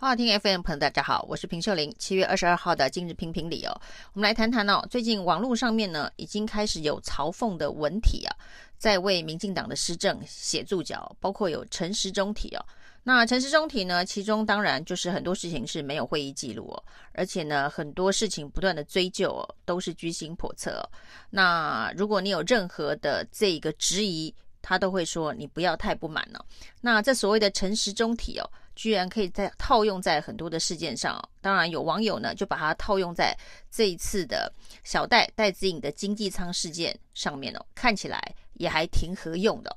好好听 FM 朋友，大家好，我是平秀玲。七月二十二号的今日评评理哦，我们来谈谈哦，最近网络上面呢，已经开始有嘲讽的文体啊，在为民进党的施政写注脚，包括有陈时中体哦。那陈时中体呢，其中当然就是很多事情是没有会议记录哦，而且呢，很多事情不断的追究哦，都是居心叵测哦。那如果你有任何的这个质疑，他都会说你不要太不满了。那这所谓的陈时中体哦。居然可以在套用在很多的事件上，当然有网友呢就把它套用在这一次的小戴戴资颖的经济舱事件上面哦，看起来也还挺合用的。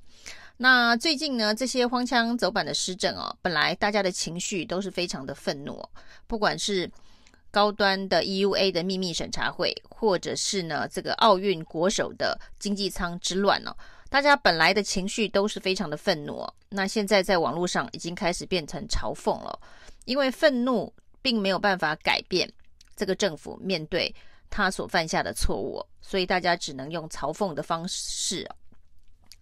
那最近呢，这些荒腔走板的施政哦，本来大家的情绪都是非常的愤怒，不管是高端的 EUA 的秘密审查会，或者是呢这个奥运国手的经济舱之乱哦。大家本来的情绪都是非常的愤怒，那现在在网络上已经开始变成嘲讽了，因为愤怒并没有办法改变这个政府面对他所犯下的错误，所以大家只能用嘲讽的方式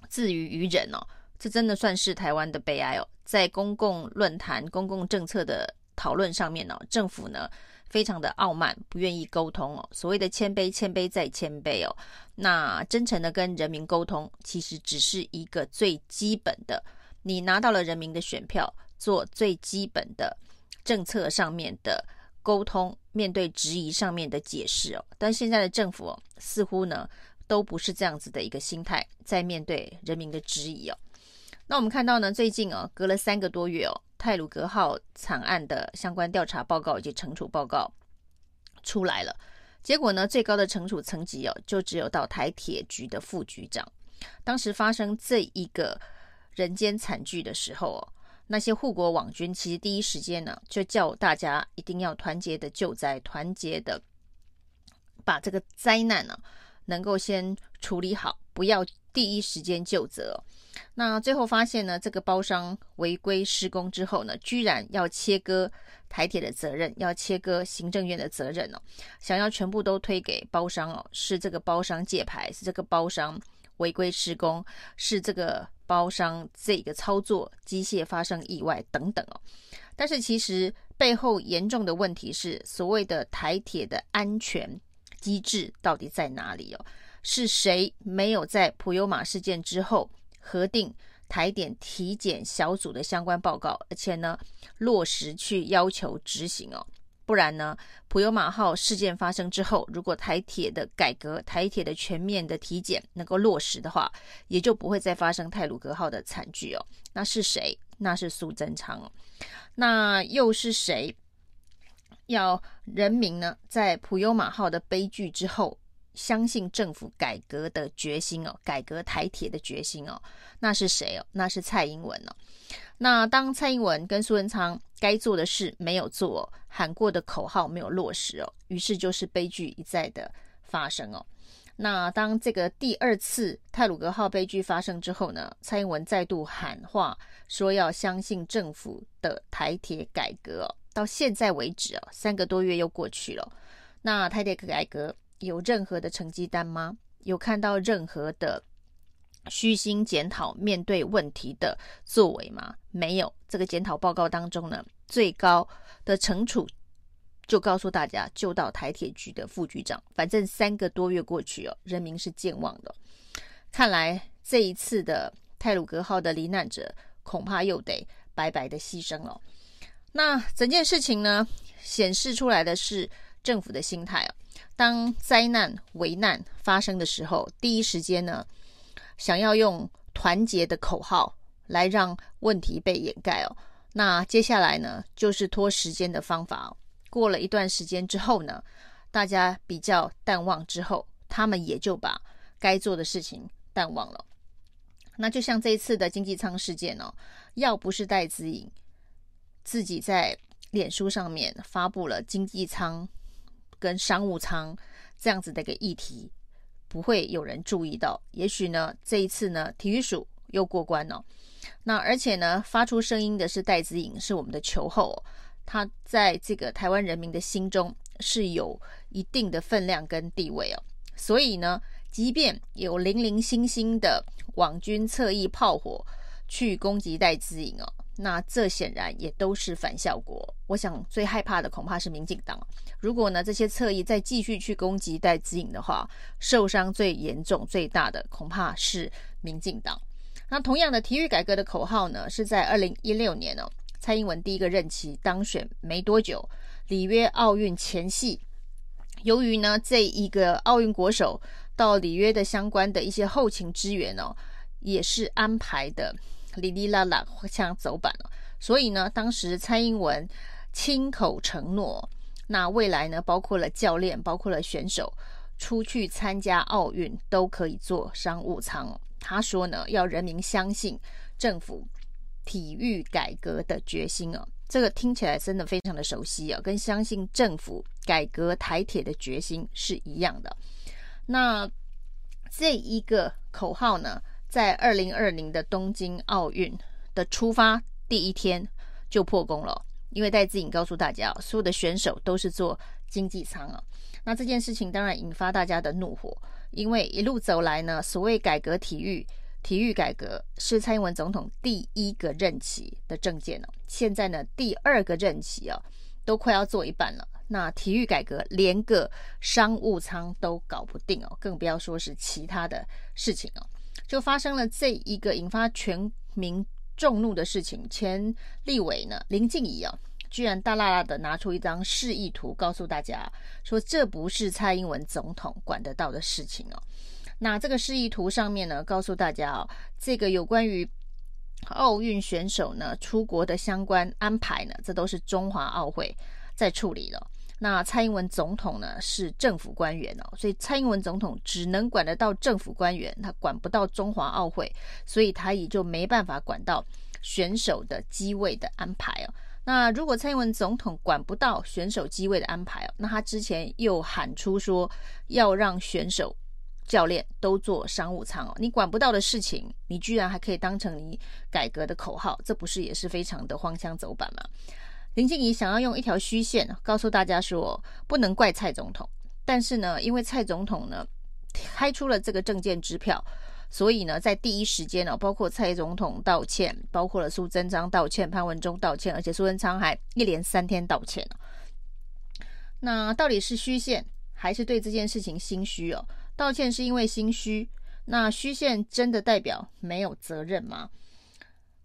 自娱于人哦。这真的算是台湾的悲哀哦，在公共论坛、公共政策的讨论上面呢，政府呢。非常的傲慢，不愿意沟通哦。所谓的谦卑，谦卑再谦卑哦。那真诚的跟人民沟通，其实只是一个最基本的。你拿到了人民的选票，做最基本的政策上面的沟通，面对质疑上面的解释哦。但现在的政府哦，似乎呢都不是这样子的一个心态，在面对人民的质疑哦。那我们看到呢，最近哦，隔了三个多月哦。泰鲁格号惨案的相关调查报告以及惩处报告出来了，结果呢，最高的惩处层级哦，就只有到台铁局的副局长。当时发生这一个人间惨剧的时候哦，那些护国网军其实第一时间呢，就叫大家一定要团结的救灾，团结的把这个灾难呢，能够先处理好，不要第一时间就责。那最后发现呢，这个包商违规施工之后呢，居然要切割台铁的责任，要切割行政院的责任哦，想要全部都推给包商哦，是这个包商借牌，是这个包商违规施工，是这个包商这个操作机械发生意外等等哦。但是其实背后严重的问题是，所谓的台铁的安全机制到底在哪里哦？是谁没有在普悠玛事件之后？核定台点体检小组的相关报告，而且呢，落实去要求执行哦，不然呢，普悠玛号事件发生之后，如果台铁的改革、台铁的全面的体检能够落实的话，也就不会再发生泰鲁格号的惨剧哦。那是谁？那是苏贞昌哦。那又是谁？要人民呢，在普悠玛号的悲剧之后，相信政府改革的决心哦，改革台铁的决心哦，那是谁哦？那是蔡英文哦。那当蔡英文跟苏贞昌该做的事没有做，喊过的口号没有落实哦，于是就是悲剧一再的发生哦。那当这个第二次泰鲁格号悲剧发生之后呢，蔡英文再度喊话说要相信政府的台铁改革哦。到现在为止哦，三个多月又过去了，那台铁改革。有任何的成绩单吗？有看到任何的虚心检讨、面对问题的作为吗？没有。这个检讨报告当中呢，最高的惩处就告诉大家，就到台铁局的副局长。反正三个多月过去哦，人民是健忘的。看来这一次的泰鲁格号的罹难者，恐怕又得白白的牺牲了。那整件事情呢，显示出来的是政府的心态哦。当灾难、危难发生的时候，第一时间呢，想要用团结的口号来让问题被掩盖哦。那接下来呢，就是拖时间的方法哦。过了一段时间之后呢，大家比较淡忘之后，他们也就把该做的事情淡忘了。那就像这一次的经济舱事件哦，要不是戴资颖自己在脸书上面发布了经济舱。跟商务舱这样子的一个议题，不会有人注意到。也许呢，这一次呢，体育署又过关了。那而且呢，发出声音的是戴资颖，是我们的球后，哦他在这个台湾人民的心中是有一定的分量跟地位哦。所以呢，即便有零零星星的网军侧翼炮火去攻击戴资颖哦，那这显然也都是反效果。我想最害怕的恐怕是民进党。如果呢这些侧翼再继续去攻击戴资颖的话，受伤最严重、最大的恐怕是民进党。那同样的体育改革的口号呢，是在二零一六年哦，蔡英文第一个任期当选没多久，里约奥运前夕，由于呢这一个奥运国手到里约的相关的一些后勤支援哦，也是安排的哩哩啦啦像走板了，所以呢，当时蔡英文亲口承诺，那未来呢，包括了教练，包括了选手出去参加奥运都可以坐商务舱。他说呢，要人民相信政府体育改革的决心哦，这个听起来真的非常的熟悉啊，跟相信政府改革台铁的决心是一样的。那这一个口号呢，在二零二零的东京奥运的出发第一天就破功了，因为戴资颖告诉大家，所有的选手都是坐经济舱啊。那这件事情当然引发大家的怒火，因为一路走来呢，所谓改革体育、体育改革是蔡英文总统第一个任期的政见了，现在呢，第二个任期啊，都快要做一半了。那体育改革连个商务舱都搞不定哦，更不要说是其他的事情哦。就发生了这一个引发全民众怒的事情。前立委呢林静怡啊，居然大剌剌的拿出一张示意图，告诉大家说这不是蔡英文总统管得到的事情哦。那这个示意图上面呢，告诉大家哦，这个有关于奥运选手呢出国的相关安排呢，这都是中华奥会在处理了。那蔡英文总统呢是政府官员哦，所以蔡英文总统只能管得到政府官员，他管不到中华奥会，所以他也就没办法管到选手的机位的安排哦。那如果蔡英文总统管不到选手机位的安排哦，那他之前又喊出说要让选手、教练都坐商务舱哦，你管不到的事情，你居然还可以当成你改革的口号，这不是也是非常的荒腔走板吗？林静仪想要用一条虚线告诉大家说，不能怪蔡总统，但是呢，因为蔡总统呢开出了这个证件支票，所以呢，在第一时间呢，包括蔡总统道歉，包括了苏贞昌道歉，潘文忠道歉，而且苏贞昌还一连三天道歉。那到底是虚线，还是对这件事情心虚哦？道歉是因为心虚，那虚线真的代表没有责任吗？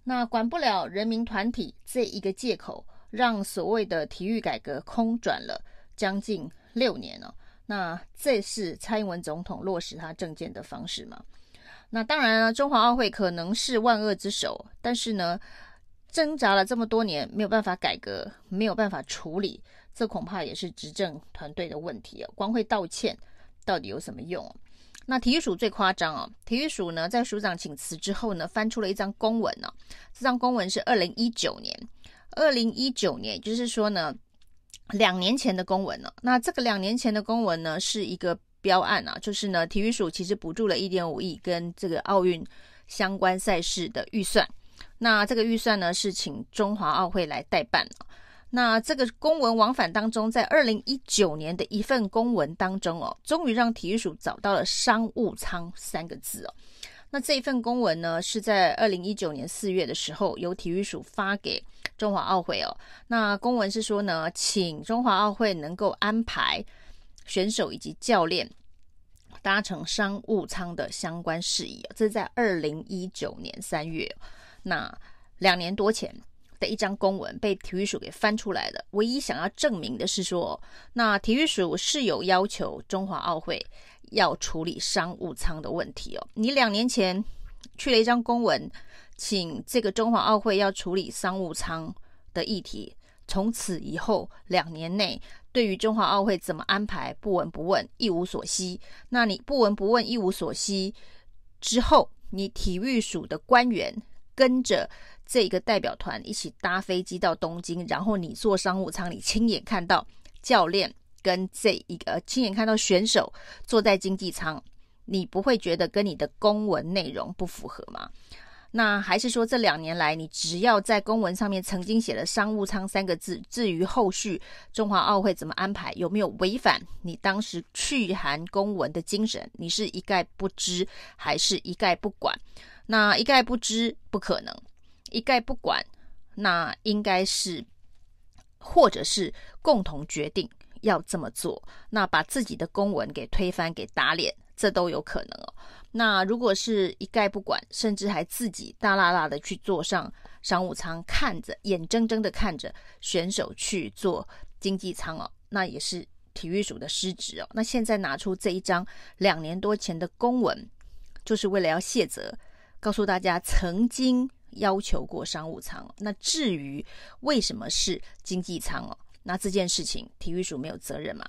那管不了人民团体这一个借口。让所谓的体育改革空转了将近六年了，那这是蔡英文总统落实他政见的方式吗？那当然了，中华奥会可能是万恶之首，但是呢，挣扎了这么多年没有办法改革，没有办法处理，这恐怕也是执政团队的问题哦。光会道歉到底有什么用？那体育署最夸张哦，体育署呢在署长请辞之后呢，翻出了一张公文呢，这张公文是二零一九年。二零一九年，就是说呢，两年前的公文了。那这个两年前的公文呢，是一个标案啊，就是呢，体育署其实补助了一点五亿跟这个奥运相关赛事的预算。那这个预算呢，是请中华奥会来代办。那这个公文往返当中，在二零一九年的一份公文当中哦，终于让体育署找到了商务舱三个字哦。那这一份公文呢，是在二零一九年四月的时候，由体育署发给。中华奥会哦，那公文是说呢，请中华奥会能够安排选手以及教练搭乘商务舱的相关事宜哦，这是在二零一九年三月，那两年多前的一张公文被体育署给翻出来了。唯一想要证明的是说，那体育署是有要求中华奥会要处理商务舱的问题哦。你两年前去了一张公文。请这个中华奥会要处理商务舱的议题，从此以后两年内，对于中华奥会怎么安排，不闻不问，一无所悉。那你不闻不问，一无所悉之后，你体育署的官员跟着这个代表团一起搭飞机到东京，然后你坐商务舱，你亲眼看到教练跟这一个亲眼看到选手坐在经济舱，你不会觉得跟你的公文内容不符合吗？那还是说，这两年来，你只要在公文上面曾经写了“商务舱”三个字，至于后续中华奥会怎么安排，有没有违反你当时去函公文的精神，你是一概不知，还是一概不管？那一概不知不可能，一概不管，那应该是或者是共同决定要这么做，那把自己的公文给推翻、给打脸，这都有可能哦。那如果是一概不管，甚至还自己大剌剌的去坐上商务舱，看着眼睁睁的看着选手去坐经济舱哦，那也是体育署的失职哦。那现在拿出这一张两年多前的公文，就是为了要卸责，告诉大家曾经。要求过商务舱，那至于为什么是经济舱哦？那这件事情体育署没有责任嘛？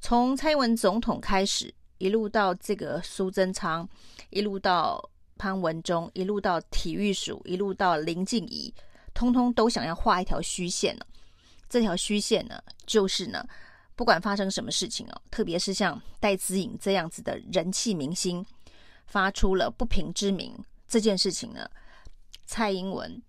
从蔡英文总统开始，一路到这个苏贞昌，一路到潘文忠，一路到体育署，一路到林静怡，通通都想要画一条虚线呢。这条虚线呢，就是呢，不管发生什么事情哦，特别是像戴资颖这样子的人气明星，发出了不平之鸣，这件事情呢。蔡英文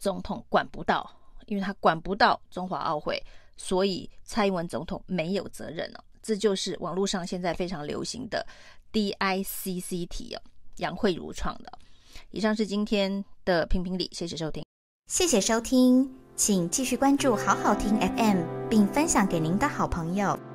总统管不到，因为他管不到中华奥会，所以蔡英文总统没有责任哦。这就是网络上现在非常流行的 DICC 题哦，杨慧如创的。以上是今天的评评理，谢谢收听，谢谢收听，请继续关注好好听 FM，并分享给您的好朋友。